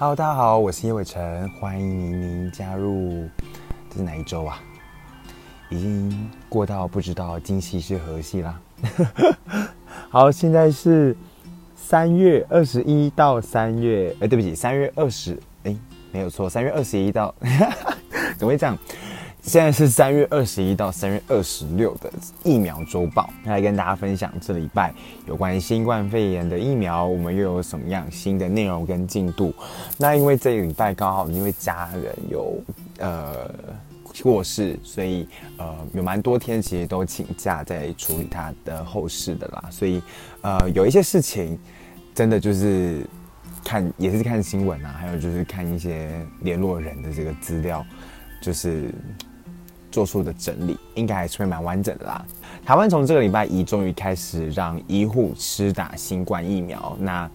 Hello，大家好，我是叶伟成，欢迎您加入。这是哪一周啊？已经过到不知道今夕是何夕啦。好，现在是三月二十一到三月，哎，对不起，三月二十，哎，没有错，三月二十一到，怎么会这样？现在是三月二十一到三月二十六的疫苗周报，来跟大家分享这礼拜有关于新冠肺炎的疫苗，我们又有什么样新的内容跟进度？那因为这个礼拜刚好因为家人有呃过世，所以呃有蛮多天其实都请假在处理他的后事的啦，所以呃有一些事情真的就是看也是看新闻啊，还有就是看一些联络人的这个资料，就是。做出的整理应该还是会蛮完整的啦。台湾从这个礼拜一终于开始让医护施打新冠疫苗，那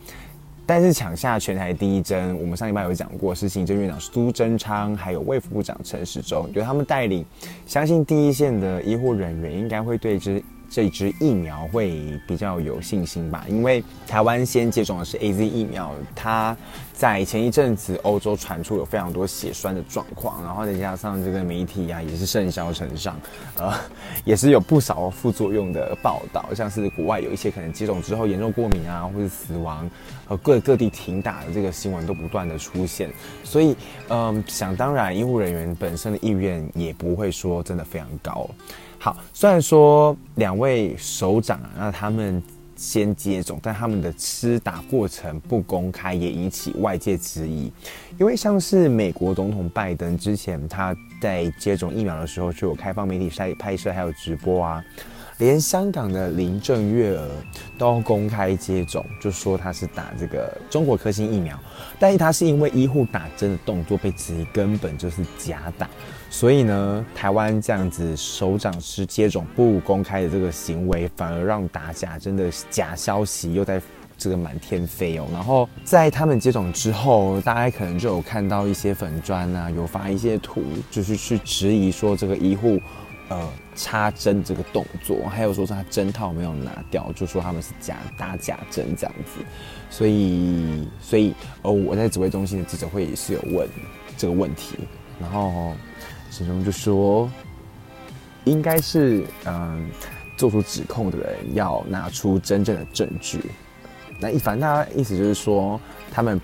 但是抢下全台第一针，我们上礼拜有讲过，是行政院长苏贞昌，还有卫副部长陈时中，由他们带领，相信第一线的医护人员应该会对之。这支疫苗会比较有信心吧，因为台湾先接种的是 AZ 疫苗，它在前一阵子欧洲传出有非常多血栓的状况，然后再加上这个媒体啊也是甚嚣尘上，呃，也是有不少副作用的报道，像是国外有一些可能接种之后严重过敏啊，或是死亡，呃，各各地停打的这个新闻都不断的出现，所以，嗯、想当然，医护人员本身的意愿也不会说真的非常高。好，虽然说两位首长啊，那他们先接种，但他们的吃打过程不公开，也引起外界质疑。因为像是美国总统拜登之前他在接种疫苗的时候，就有开放媒体拍拍摄，还有直播啊。连香港的林郑月娥都公开接种，就说他是打这个中国科兴疫苗，但是他是因为医护打针的动作被质疑根本就是假打，所以呢，台湾这样子首长是接种不公开的这个行为，反而让打假针的假消息又在这个满天飞哦。然后在他们接种之后，大家可能就有看到一些粉砖啊，有发一些图，就是去质疑说这个医护。呃，插针这个动作，还有说是他针套没有拿掉，就说他们是假打假针这样子，所以，所以，呃，我在指挥中心的记者会也是有问这个问题，然后陈忠就说，应该是嗯、做出指控的人要拿出真正的证据，那一凡他意思就是说他们。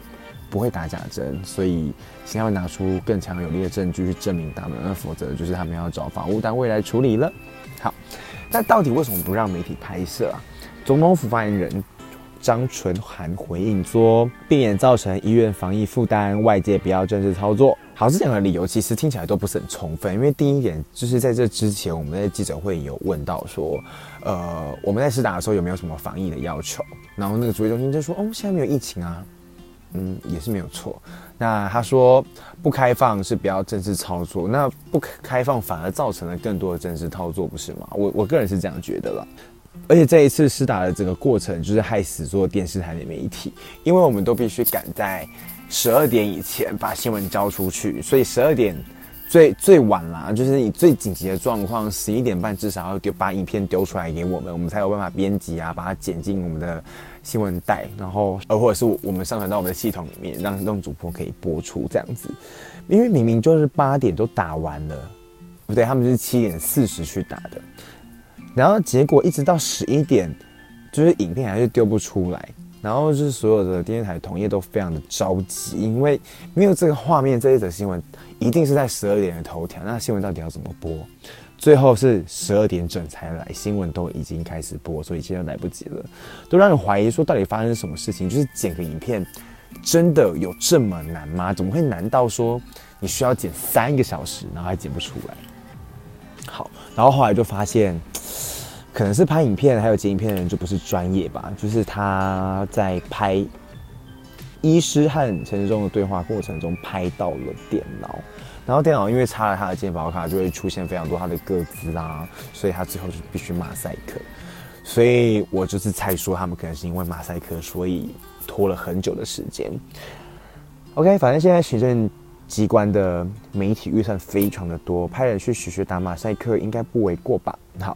不会打假针，所以现在会拿出更强有力的证据去证明他们，那否则就是他们要找法务单位来处理了。好，那到底为什么不让媒体拍摄啊？总统府发言人张纯涵回应说，避免造成医院防疫负担，外界不要政治操作。好，这两个理由其实听起来都不是很充分，因为第一点就是在这之前我们在记者会有问到说，呃，我们在施打的时候有没有什么防疫的要求？然后那个指挥中心就说，哦，现在没有疫情啊。嗯，也是没有错。那他说不开放是不要正式操作，那不开放反而造成了更多的正式操作，不是吗？我我个人是这样觉得了。而且这一次施打的整个过程，就是害死做电视台的媒体，因为我们都必须赶在十二点以前把新闻交出去，所以十二点最最晚啦，就是你最紧急的状况，十一点半至少要丢把影片丢出来给我们，我们才有办法编辑啊，把它剪进我们的。新闻带，然后呃，或者是我们上传到我们的系统里面，让让主播可以播出这样子。因为明明就是八点都打完了，不对，他们是七点四十去打的，然后结果一直到十一点，就是影片还是丢不出来，然后就是所有的电视台同业都非常的着急，因为没有这个画面，这一则新闻一定是在十二点的头条，那新闻到底要怎么播？最后是十二点整才来，新闻都已经开始播，所以现在来不及了，都让人怀疑说到底发生什么事情？就是剪个影片，真的有这么难吗？怎么会难到说你需要剪三个小时，然后还剪不出来？好，然后后来就发现，可能是拍影片还有剪影片的人就不是专业吧，就是他在拍医师和陈志忠的对话过程中拍到了电脑。然后电脑因为插了他的健保卡，就会出现非常多他的个资啊，所以他最后就必须马赛克。所以我就是猜说他们可能是因为马赛克，所以拖了很久的时间。OK，反正现在行政机关的媒体预算非常的多，派人去学学打马赛克应该不为过吧？好，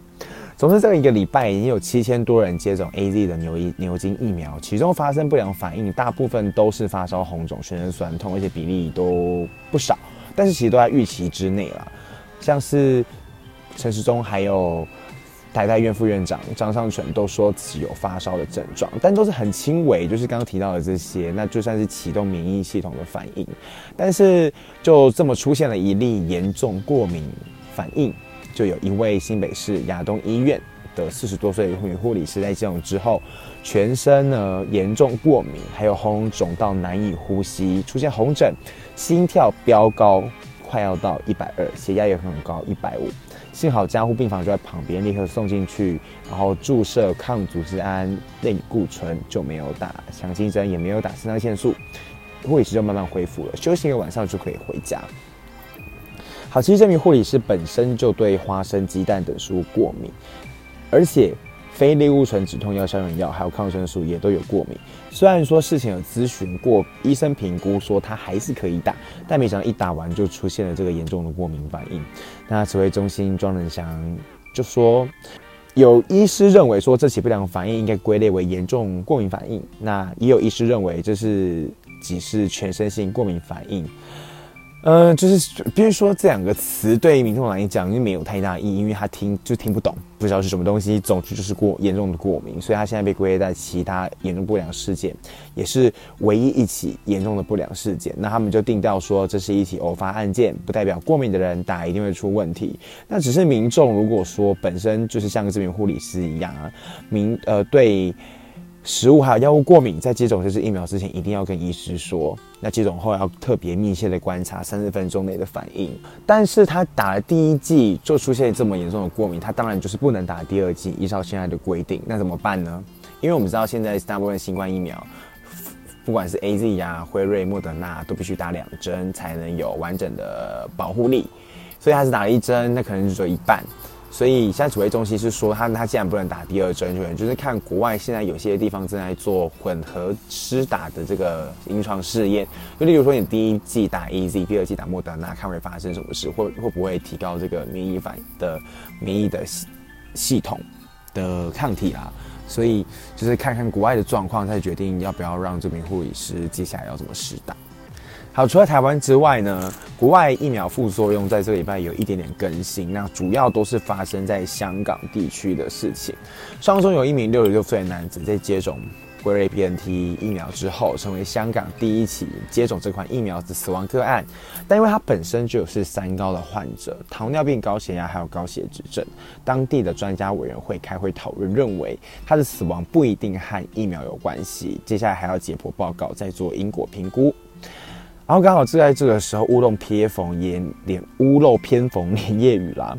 总之，这一个礼拜已经有七千多人接种 AZ 的牛疫牛津疫苗，其中发生不良反应，大部分都是发烧、红肿、全身酸痛，而且比例都不少，但是其实都在预期之内了。像是陈时中还有台大院副院长张尚淳都说自己有发烧的症状，但都是很轻微，就是刚刚提到的这些，那就算是启动免疫系统的反应，但是就这么出现了一例严重过敏反应。就有一位新北市亚东医院的四十多岁女护理师在接种之后，全身呢严重过敏，还有喉咙肿到难以呼吸，出现红疹，心跳飙高，快要到一百二，血压也很高，一百五。幸好加护病房就在旁边，立刻送进去，然后注射抗组织胺、类固醇，就没有打强心针，也没有打肾上腺素，护理师就慢慢恢复了，休息一个晚上就可以回家。好，其实这名护理师本身就对花生、鸡蛋等食物过敏，而且非类固醇止痛药、消炎药还有抗生素也都有过敏。虽然说事前有咨询过医生评估说他还是可以打，但没想到一打完就出现了这个严重的过敏反应。那指挥中心庄仁祥就说，有医师认为说这起不良反应应该归类为严重过敏反应，那也有医师认为这是只是全身性过敏反应。呃，就是比如说这两个词对民众来讲因为没有太大意义，因为他听就听不懂，不知道是什么东西。总之就是过严重的过敏，所以他现在被归类在其他严重不良事件，也是唯一一起严重的不良事件。那他们就定调说这是一起偶发案件，不代表过敏的人打一定会出问题。那只是民众如果说本身就是像个这名护理师一样啊，民呃对。食物还有药物过敏，在接种这支疫苗之前，一定要跟医师说。那接种后要特别密切的观察三十分钟内的反应。但是他打了第一剂就出现这么严重的过敏，他当然就是不能打第二剂，依照现在的规定。那怎么办呢？因为我们知道现在大部分新冠疫苗，不管是 AZ 呀、辉瑞、莫德纳，都必须打两针才能有完整的保护力。所以他只打了一针，那可能只有一半。所以现在指挥中心是说他，他既然不能打第二针，就是看国外现在有些地方正在做混合施打的这个临床试验，就例如说你第一剂打 E Z，第二剂打莫德纳，看会发生什么事，会会不会提高这个免疫反的免疫的系系统的抗体啊。所以就是看看国外的状况，再决定要不要让这名护理师接下来要怎么施打。好，除了台湾之外呢，国外疫苗副作用在这个礼拜有一点点更新，那主要都是发生在香港地区的事情。上周有一名六十六岁的男子在接种辉瑞 BNT 疫苗之后，成为香港第一起接种这款疫苗的死亡个案。但因为他本身就是三高的患者，糖尿病、高血压还有高血脂症，当地的专家委员会开会讨论，认为他的死亡不一定和疫苗有关系。接下来还要解剖报告，再做因果评估。然后刚好就在这个时候，屋漏偏逢连连屋漏偏逢连夜雨啦。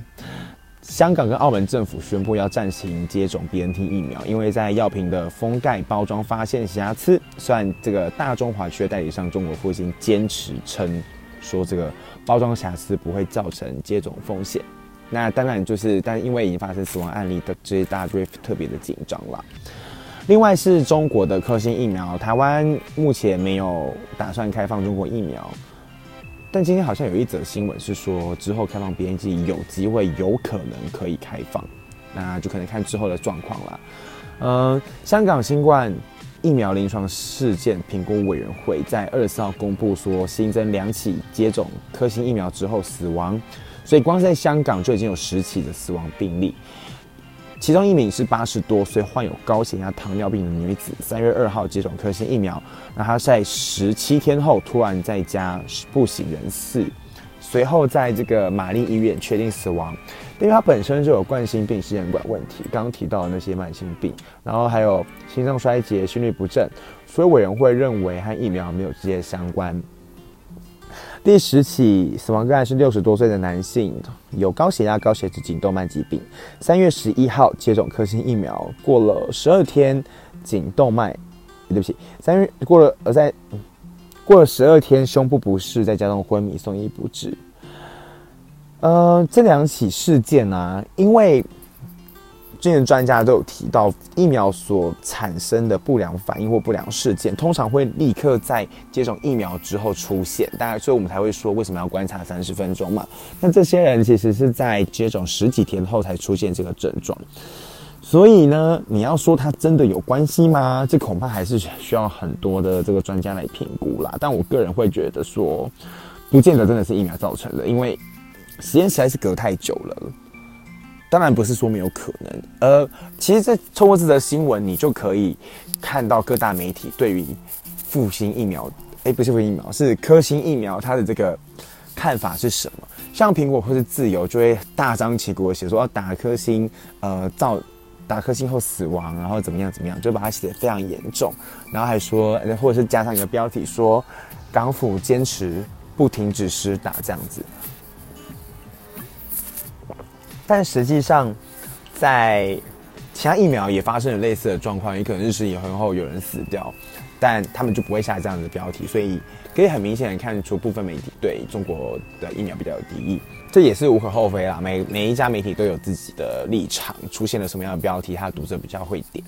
香港跟澳门政府宣布要暂行接种 BNT 疫苗，因为在药品的封盖包装发现瑕疵。虽然这个大中华区的代理商中国复星坚持称说这个包装瑕疵不会造成接种风险，那当然就是，但因为已经发生死亡案例的这些，大家就会特别的紧张了。另外是中国的科兴疫苗，台湾目前没有打算开放中国疫苗，但今天好像有一则新闻是说，之后开放 BNT 有机会有可能可以开放，那就可能看之后的状况了。嗯，香港新冠疫苗临床事件评估委员会在二十四号公布说，新增两起接种科兴疫苗之后死亡，所以光在香港就已经有十起的死亡病例。其中一名是八十多岁患有高血压、糖尿病的女子，三月二号接种科兴疫苗，那她在十七天后突然在家不省人事，随后在这个玛丽医院确定死亡，因为她本身就有冠心病、心血管问题，刚刚提到的那些慢性病，然后还有心脏衰竭、心律不正，所以委员会认为和疫苗没有直接相关。第十起死亡个案是六十多岁的男性，有高血压、高血脂、颈动脉疾病。三月十一号接种科兴疫苗，过了十二天，颈动脉，对不起，三月过了呃在过了十二天，胸部不适，再加上昏迷，送医不治。呃，这两起事件呢、因为之前专家都有提到，疫苗所产生的不良反应或不良事件，通常会立刻在接种疫苗之后出现。大概所以我们才会说，为什么要观察三十分钟嘛？那这些人其实是在接种十几天后才出现这个症状。所以呢，你要说它真的有关系吗？这恐怕还是需要很多的这个专家来评估啦。但我个人会觉得说，不见得真的是疫苗造成的，因为时间实在是隔太久了。当然不是说没有可能，呃，其实这透过这则新闻，你就可以看到各大媒体对于复兴疫苗，哎，不是复兴疫苗，是科兴疫苗，它的这个看法是什么？像苹果或是自由就会大张旗鼓的写说要打科兴，呃，造打科兴后死亡，然后怎么样怎么样，就把它写得非常严重，然后还说，或者是加上一个标题说，港府坚持不停止施打这样子。但实际上，在其他疫苗也发生了类似的状况，也可能日时以后有人死掉，但他们就不会下这样的标题，所以可以很明显的看出部分媒体对中国的疫苗比较有敌意，这也是无可厚非啦。每每一家媒体都有自己的立场，出现了什么样的标题，他读者比较会点，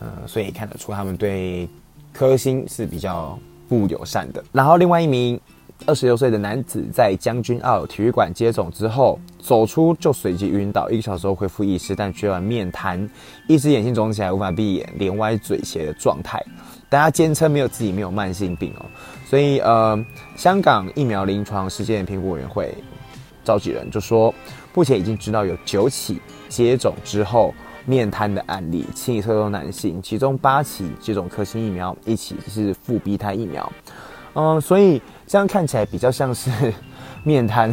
嗯，所以看得出他们对科兴是比较不友善的。然后另外一名。二十六岁的男子在将军澳体育馆接种之后走出就随即晕倒，一个小时后恢复意识，但却面瘫，一只眼睛肿起来无法闭眼，脸歪嘴斜的状态。大家坚称没有自己没有慢性病哦，所以呃，香港疫苗临床事件评估委员会召集人就说，目前已经知道有九起接种之后面瘫的案例，七起都男性，其中八起接种科兴疫苗，一起是复必泰疫苗。嗯，所以这样看起来比较像是 面瘫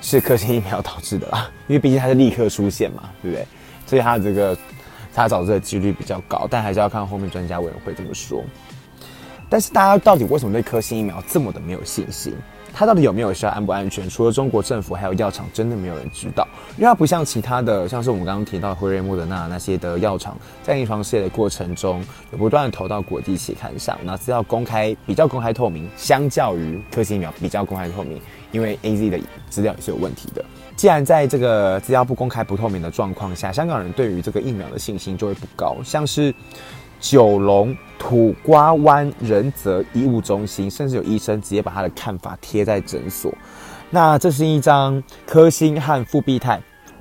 是科兴疫苗导致的啦，因为毕竟它是立刻出现嘛，对不对？所以它这个它导致的几率比较高，但还是要看后面专家委员会怎么说。但是大家到底为什么对科兴疫苗这么的没有信心？它到底有没有效、安不安全？除了中国政府还有药厂，真的没有人知道。因为它不像其他的，像是我们刚刚提到辉瑞、莫德纳那些的药厂，在临床试验的过程中，有不断的投到国际期刊上，那资料公开比较公开透明，相较于科兴疫苗比较公开透明。因为 AZ 的资料也是有问题的。既然在这个资料不公开、不透明的状况下，香港人对于这个疫苗的信心就会不高，像是。九龙土瓜湾仁泽医务中心，甚至有医生直接把他的看法贴在诊所。那这是一张科兴和复必泰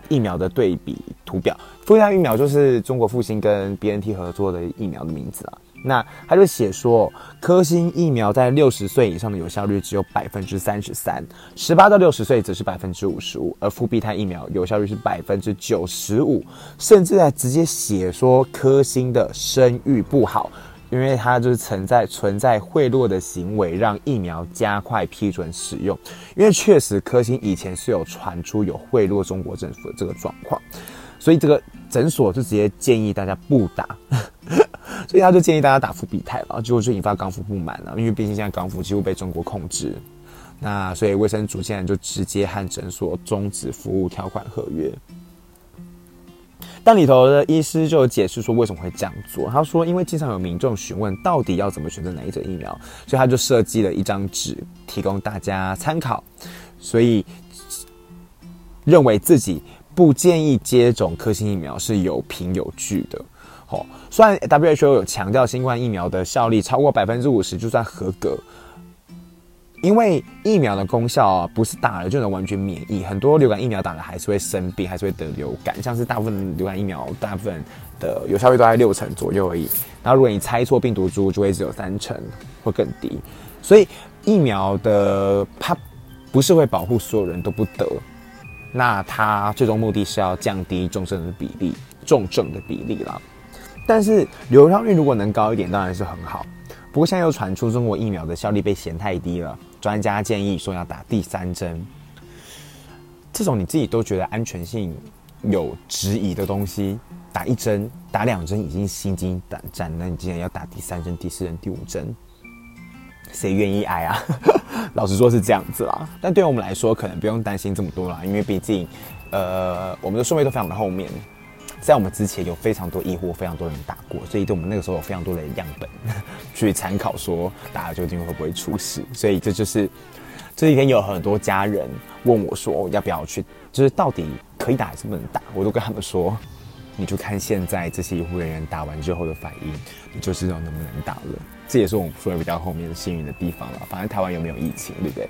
疫苗的对比图表。复必泰疫苗就是中国复兴跟 BNT 合作的疫苗的名字啊。那他就写说，科兴疫苗在六十岁以上的有效率只有百分之三十三，十八到六十岁则是百分之五十五，而复必泰疫苗有效率是百分之九十五，甚至还直接写说科兴的声誉不好，因为它就是存在存在贿赂的行为，让疫苗加快批准使用。因为确实科兴以前是有传出有贿赂中国政府的这个状况，所以这个诊所就直接建议大家不打。所以他就建议大家打复必泰了，结果就引发港府不满了，因为毕竟现在港府几乎被中国控制，那所以卫生署现在就直接和诊所终止服务条款合约。但里头的医师就有解释说为什么会这样做，他说因为经常有民众询问到底要怎么选择哪一种疫苗，所以他就设计了一张纸提供大家参考，所以认为自己不建议接种科兴疫苗是有凭有据的。哦，虽然 WHO 有强调新冠疫苗的效力超过百分之五十就算合格，因为疫苗的功效啊不是打了就能完全免疫，很多流感疫苗打了还是会生病，还是会得流感。像是大部分流感疫苗，大部分的有效率都在六成左右而已。然后如果你猜错病毒株，就会只有三成或更低。所以疫苗的它不是会保护所有人都不得，那它最终目的是要降低重症的比例，重症的比例啦。但是流畅率如果能高一点，当然是很好。不过现在又传出中国疫苗的效力被嫌太低了，专家建议说要打第三针。这种你自己都觉得安全性有质疑的东西，打一针、打两针已经心惊胆战，那你竟然要打第三针、第四针、第五针，谁愿意挨啊？老实说是这样子啦。但对我们来说，可能不用担心这么多啦，因为毕竟，呃，我们的顺位都非常的后面。在我们之前，有非常多医护、非常多人打过。所以对我们那个时候有非常多的样本 去参考，说大家究竟会不会出事。所以这就是这几天有很多家人问我说，要不要去？就是到底可以打还是不能打。我都跟他们说，你就看现在这些医护人员打完之后的反应，你就知道能不能打了。这也是我们说的比较后面幸运的地方了。反正台湾有没有疫情，对不对？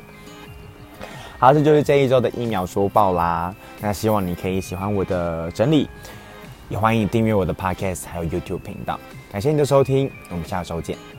好，这就是这一周的疫苗收报啦。那希望你可以喜欢我的整理。也欢迎订阅我的 Podcast 还有 YouTube 频道，感谢你的收听，我们下周见。